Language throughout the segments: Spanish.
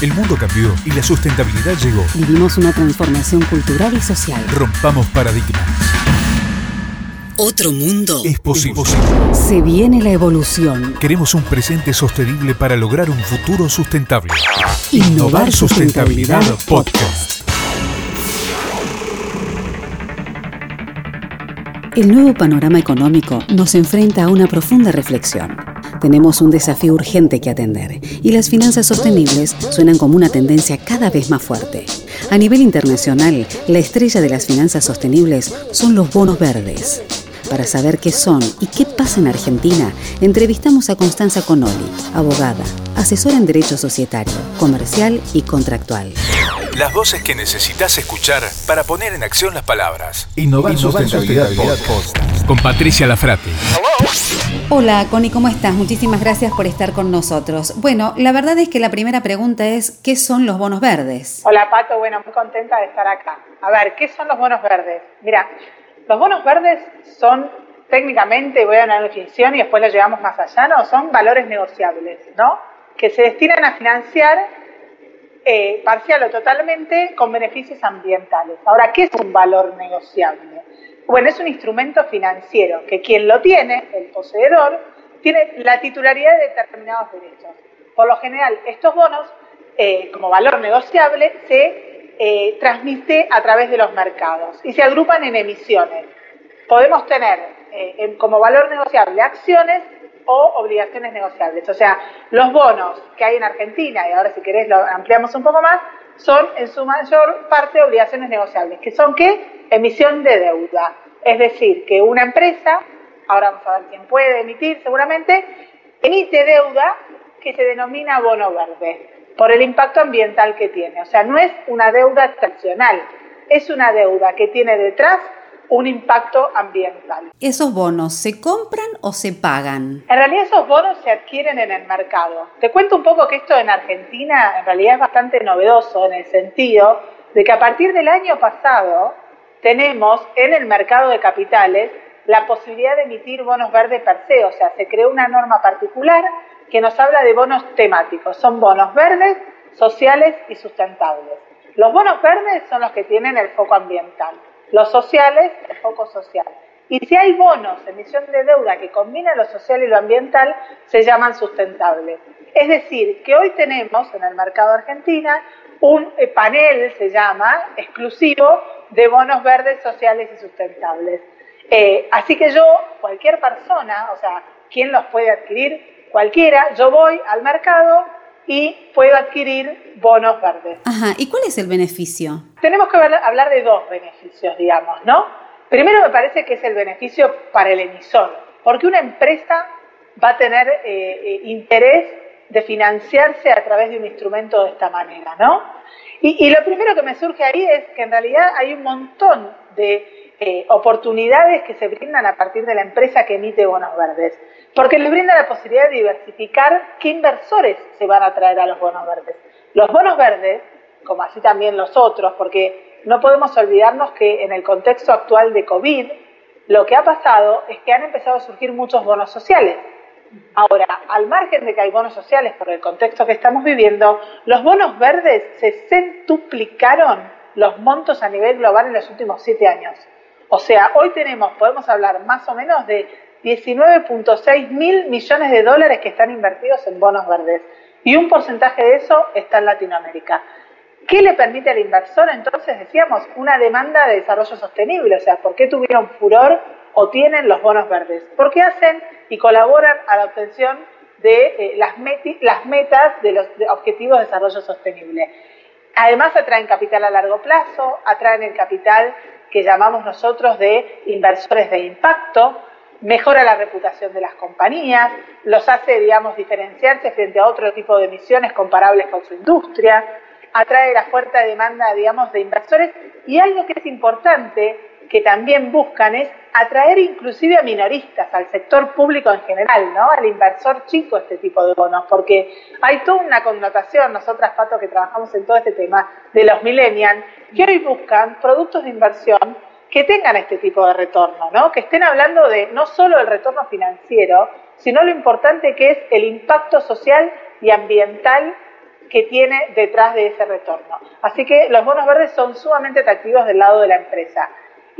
El mundo cambió y la sustentabilidad llegó. Vivimos una transformación cultural y social. Rompamos paradigmas. Otro mundo Es posible. Se viene la evolución. Queremos un presente sostenible para lograr un futuro sustentable. Innovar Sustentabilidad Podcast. El nuevo panorama económico nos enfrenta a una profunda reflexión. Tenemos un desafío urgente que atender y las finanzas sostenibles suenan como una tendencia cada vez más fuerte. A nivel internacional, la estrella de las finanzas sostenibles son los bonos verdes. Para saber qué son y qué pasa en Argentina, entrevistamos a Constanza Conoli, abogada, asesora en derecho societario, comercial y contractual. Las voces que necesitas escuchar para poner en acción las palabras. Innovar Sustentabilidad Podcast. Con Patricia Lafrati. Hola, Connie, ¿cómo estás? Muchísimas gracias por estar con nosotros. Bueno, la verdad es que la primera pregunta es, ¿qué son los bonos verdes? Hola Pato, bueno, muy contenta de estar acá. A ver, ¿qué son los bonos verdes? Mira, los bonos verdes son técnicamente, voy a dar una definición y después la llevamos más allá, ¿no? Son valores negociables, ¿no? Que se destinan a financiar eh, parcial o totalmente con beneficios ambientales. Ahora, ¿qué es un valor negociable? Bueno, es un instrumento financiero que quien lo tiene, el poseedor, tiene la titularidad de determinados derechos. Por lo general, estos bonos, eh, como valor negociable, se eh, transmite a través de los mercados y se agrupan en emisiones. Podemos tener eh, como valor negociable acciones o obligaciones negociables. O sea, los bonos que hay en Argentina, y ahora si querés lo ampliamos un poco más, son en su mayor parte obligaciones negociables, que son qué? Emisión de deuda. Es decir, que una empresa, ahora vamos a ver quién puede emitir seguramente, emite deuda que se denomina bono verde, por el impacto ambiental que tiene. O sea, no es una deuda tradicional, es una deuda que tiene detrás un impacto ambiental. ¿Esos bonos se compran o se pagan? En realidad esos bonos se adquieren en el mercado. Te cuento un poco que esto en Argentina en realidad es bastante novedoso en el sentido de que a partir del año pasado tenemos en el mercado de capitales la posibilidad de emitir bonos verdes per se, o sea, se creó una norma particular que nos habla de bonos temáticos. Son bonos verdes, sociales y sustentables. Los bonos verdes son los que tienen el foco ambiental, los sociales el foco social. Y si hay bonos, emisión de deuda que combina lo social y lo ambiental, se llaman sustentables. Es decir, que hoy tenemos en el mercado argentina un eh, panel, se llama, exclusivo de bonos verdes, sociales y sustentables. Eh, así que yo, cualquier persona, o sea, ¿quién los puede adquirir? Cualquiera, yo voy al mercado y puedo adquirir bonos verdes. Ajá, ¿y cuál es el beneficio? Tenemos que hablar de dos beneficios, digamos, ¿no? Primero me parece que es el beneficio para el emisor, porque una empresa va a tener eh, eh, interés de financiarse a través de un instrumento de esta manera, ¿no? Y, lo primero que me surge ahí es que en realidad hay un montón de eh, oportunidades que se brindan a partir de la empresa que emite bonos verdes, porque les brinda la posibilidad de diversificar qué inversores se van a traer a los bonos verdes. Los bonos verdes, como así también los otros, porque no podemos olvidarnos que en el contexto actual de COVID, lo que ha pasado es que han empezado a surgir muchos bonos sociales. Ahora, al margen de que hay bonos sociales por el contexto que estamos viviendo, los bonos verdes se centuplicaron los montos a nivel global en los últimos siete años. O sea, hoy tenemos, podemos hablar más o menos de 19.6 mil millones de dólares que están invertidos en bonos verdes. Y un porcentaje de eso está en Latinoamérica. ¿Qué le permite al inversor? Entonces decíamos una demanda de desarrollo sostenible, o sea, ¿por qué tuvieron furor o tienen los bonos verdes? Porque hacen y colaboran a la obtención de eh, las, metas de los de objetivos de desarrollo sostenible. Además atraen capital a largo plazo, atraen el capital que llamamos nosotros de inversores de impacto, mejora la reputación de las compañías, los hace, digamos, diferenciarse frente a otro tipo de emisiones comparables con su industria. atrae la fuerte demanda, digamos, de inversores. Y algo que es importante, que también buscan, es atraer inclusive a minoristas, al sector público en general, ¿no? Al inversor chico este tipo de bonos, porque hay toda una connotación, nosotras, Pato, que trabajamos en todo este tema, de los millennials, que hoy buscan productos de inversión que tengan este tipo de retorno, ¿no? Que estén hablando de no solo el retorno financiero, sino lo importante que es el impacto social y ambiental que tiene detrás de ese retorno. Así que los bonos verdes son sumamente atractivos del lado de la empresa.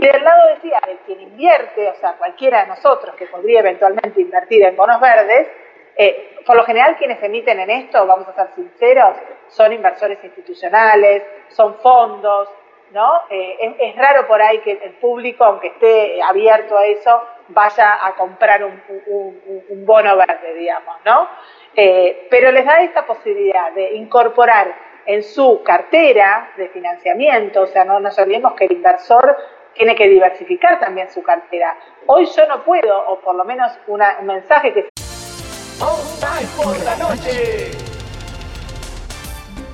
Y del lado, decía, de quien invierte, o sea, cualquiera de nosotros que podría eventualmente invertir en bonos verdes, eh, por lo general quienes emiten en esto, vamos a ser sinceros, son inversores institucionales, son fondos, ¿no? Eh, es, raro por ahí que el público, aunque esté abierto a eso, vaya a comprar un, bono verde, digamos, ¿no? Eh, pero les da esta posibilidad de incorporar en su cartera de financiamiento, o sea, no nos olvidemos que el inversor tiene que diversificar también su cartera. Hoy yo no puedo, o por lo menos un mensaje que...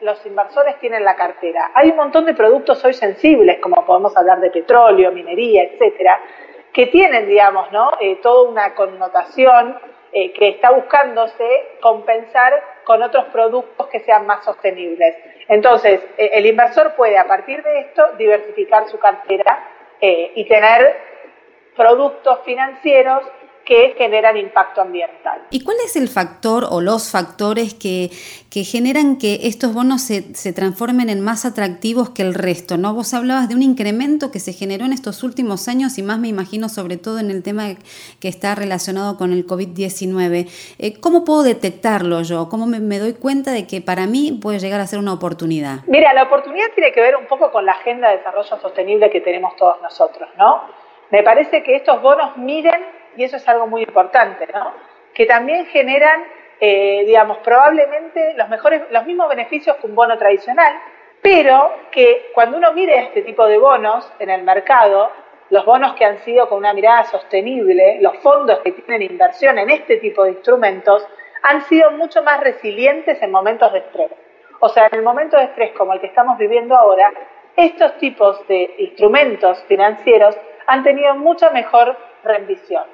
los inversores tienen la cartera. Hay un montón de productos hoy sensibles, como podemos hablar de petróleo, minería, etcétera, que tienen, digamos, ¿no? Eh, toda una connotación eh, que está buscándose compensar con otros productos que sean más sostenibles. Entonces, eh, el inversor puede, a partir de esto, diversificar su cartera y tener productos financieros que generan impacto ambiental. ¿Y cuál es el factor o los factores que, generan que estos bonos se, se, transformen en más atractivos que el resto? ¿no? Vos hablabas de un incremento que se generó en estos últimos años y más me imagino sobre todo en el tema que está relacionado con el COVID-19. Eh, ¿Cómo puedo detectarlo yo? ¿Cómo me, me doy cuenta de que para mí puede llegar a ser una oportunidad? Mira, la oportunidad tiene que ver un poco con la agenda de desarrollo sostenible que tenemos todos nosotros, ¿no? Me parece que estos bonos miren y eso es algo muy importante, ¿no? Que también generan, eh, digamos, probablemente los, mejores, los mismos beneficios que un bono tradicional, pero que cuando uno mire este tipo de bonos en el mercado, los bonos que han sido con una mirada sostenible, los fondos que tienen inversión en este tipo de instrumentos, han sido mucho más resilientes en momentos de estrés. O sea, en el momento de estrés como el que estamos viviendo ahora, estos tipos de instrumentos financieros han tenido mucha mejor rendición.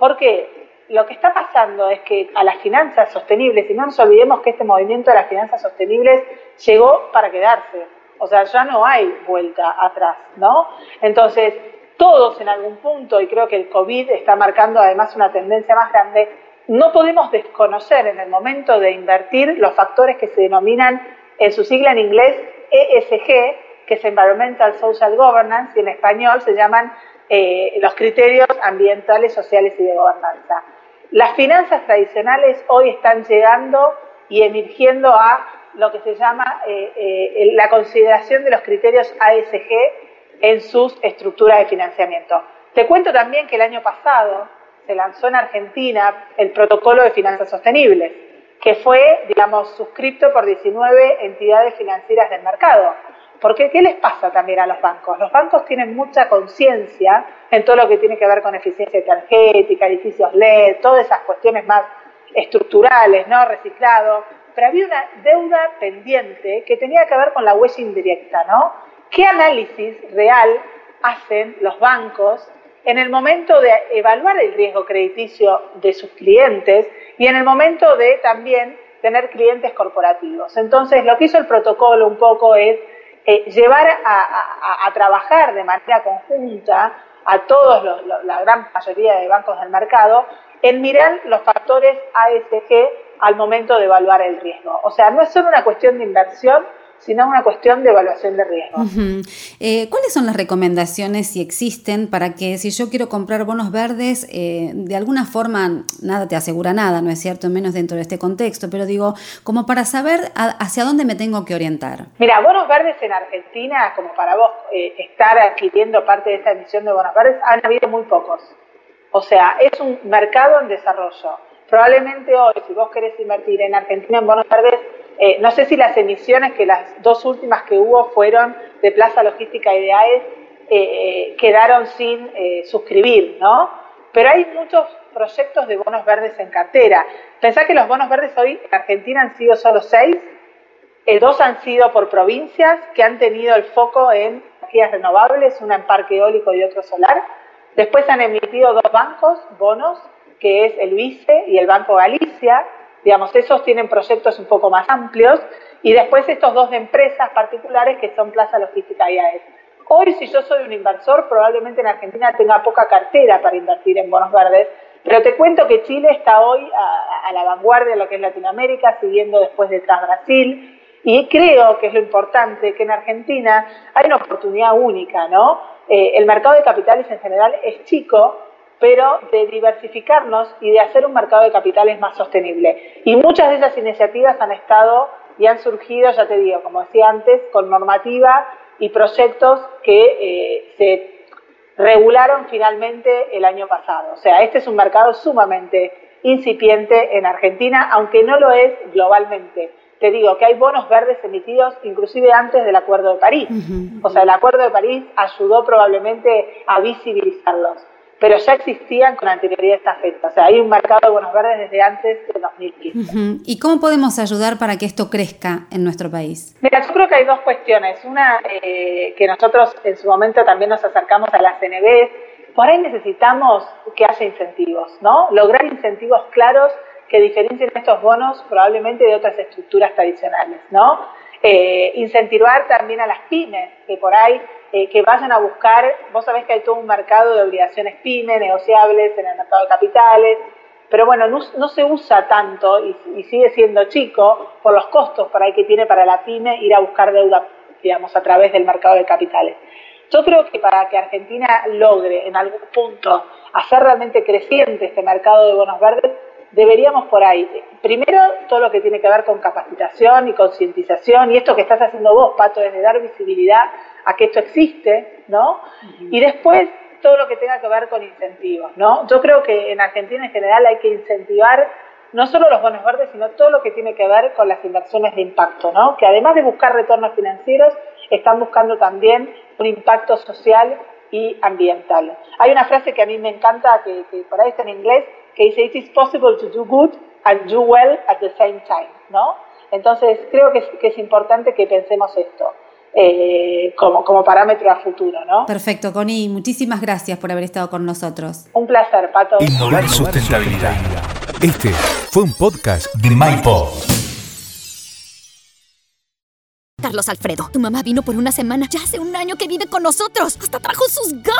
Porque lo que está pasando es que a las finanzas sostenibles, y no nos olvidemos que este movimiento de las finanzas sostenibles llegó para quedarse, o sea, ya no hay vuelta atrás, ¿no? Entonces, todos en algún punto, y creo que el COVID está marcando además una tendencia más grande, no podemos desconocer en el momento de invertir los factores que se denominan en su sigla en inglés ESG, que es Environmental Social Governance, y en español se llaman eh, los criterios ambientales, sociales y de gobernanza. Las finanzas tradicionales hoy están llegando y emergiendo a lo que se llama eh, eh, la consideración de los criterios ASG en sus estructuras de financiamiento. Te cuento también que el año pasado se lanzó en Argentina el protocolo de finanzas sostenibles, que fue, digamos, suscrito por 19 entidades financieras del mercado. Porque, ¿qué les pasa también a los bancos? Los bancos tienen mucha conciencia en todo lo que tiene que ver con eficiencia energética, edificios LED, todas esas cuestiones más estructurales, ¿no? Reciclado. Pero había una deuda pendiente que tenía que ver con la huella indirecta, ¿no? ¿Qué análisis real hacen los bancos en el momento de evaluar el riesgo crediticio de sus clientes y en el momento de también tener clientes corporativos? Entonces, lo que hizo el protocolo un poco es eh, llevar a, trabajar de manera conjunta a todos la gran mayoría de bancos del mercado en mirar los factores ASG al momento de evaluar el riesgo. O sea, no es solo una cuestión de inversión, sino una cuestión de evaluación de riesgo. Eh, ¿Cuáles son las recomendaciones, si existen, para que si yo quiero comprar bonos verdes, eh, de alguna forma, nada te asegura nada, ¿no es cierto? Menos dentro de este contexto, pero digo, como para saber hacia dónde me tengo que orientar. Mira, bonos verdes en Argentina, como para vos eh, estar adquiriendo parte de esta emisión de bonos verdes, han habido muy pocos. O sea, es un mercado en desarrollo. Probablemente hoy, si vos querés invertir en Argentina en bonos verdes, eh, no sé si las emisiones, que las dos últimas que hubo fueron de Plaza Logística y de AES, eh, quedaron sin eh, suscribir, ¿no? Pero hay muchos proyectos de bonos verdes en cartera. Pensá que los bonos verdes hoy en Argentina han sido solo seis, dos han sido por provincias que han tenido el foco en energías renovables, una en parque eólico y otro solar. Después han emitido dos bancos, bonos, que es el BICE y el Banco Galicia, Digamos, esos tienen proyectos un poco más amplios y después estos dos de empresas particulares que son Plaza Logística y AES. Hoy, si yo soy un inversor, probablemente en Argentina tenga poca cartera para invertir en bonos verdes, pero te cuento que Chile está hoy a, la vanguardia de lo que es Latinoamérica, siguiendo después detrás Brasil, y creo que es lo importante, que en Argentina hay una oportunidad única, ¿no? Eh, el mercado de capitales en general es chico, pero de diversificarnos y de hacer un mercado de capitales más sostenible. Y muchas de esas iniciativas han estado y han surgido, ya te digo, como decía antes, con normativa y proyectos que eh, se regularon finalmente el año pasado. O sea, este es un mercado sumamente incipiente en Argentina, aunque no lo es globalmente. Te digo que hay bonos verdes emitidos inclusive antes del Acuerdo de París. O sea, el Acuerdo de París ayudó probablemente a visibilizarlos pero ya existían con anterioridad a esta fecha. O sea, hay un mercado de bonos verdes desde antes de 2015. ¿Y cómo podemos ayudar para que esto crezca en nuestro país? Mira, yo creo que hay dos cuestiones. Una, eh, que nosotros en su momento también nos acercamos a la CNB, por ahí necesitamos que haya incentivos, ¿no? Lograr incentivos claros que diferencien estos bonos probablemente de otras estructuras tradicionales, ¿no? Eh, incentivar también a las pymes, que por ahí eh, que vayan a buscar, vos sabés que hay todo un mercado de obligaciones PYME, negociables en el mercado de capitales, pero bueno, no, se usa tanto y, sigue siendo chico por los costos por ahí que tiene para la pyme ir a buscar deuda, digamos, a través del mercado de capitales. Yo creo que para que Argentina logre en algún punto hacer realmente creciente este mercado de bonos verdes, deberíamos por ahí, primero todo lo que tiene que ver con capacitación y concientización, y esto que estás haciendo vos, Pato, es de dar visibilidad a que esto existe, ¿no? Y después todo lo que tenga que ver con incentivos, ¿no? Yo creo que en Argentina en general hay que incentivar no solo los bonos verdes, sino todo lo que tiene que ver con las inversiones de impacto, ¿no? Que además de buscar retornos financieros, están buscando también un impacto social y ambiental. Hay una frase que a mí me encanta, que, por ahí está en inglés, que dice, it is possible to do good and do well at the same time, ¿no? Entonces, creo que que es importante que pensemos esto. Eh, como, como parámetro a futuro, ¿no? Perfecto, Connie, muchísimas gracias por haber estado con nosotros. Un placer, Pato. Innovar sustentabilidad. Este fue un podcast de MyPod. Carlos Alfredo, tu mamá vino por una semana. Ya hace un año que vive con nosotros. Hasta trajo sus gatos.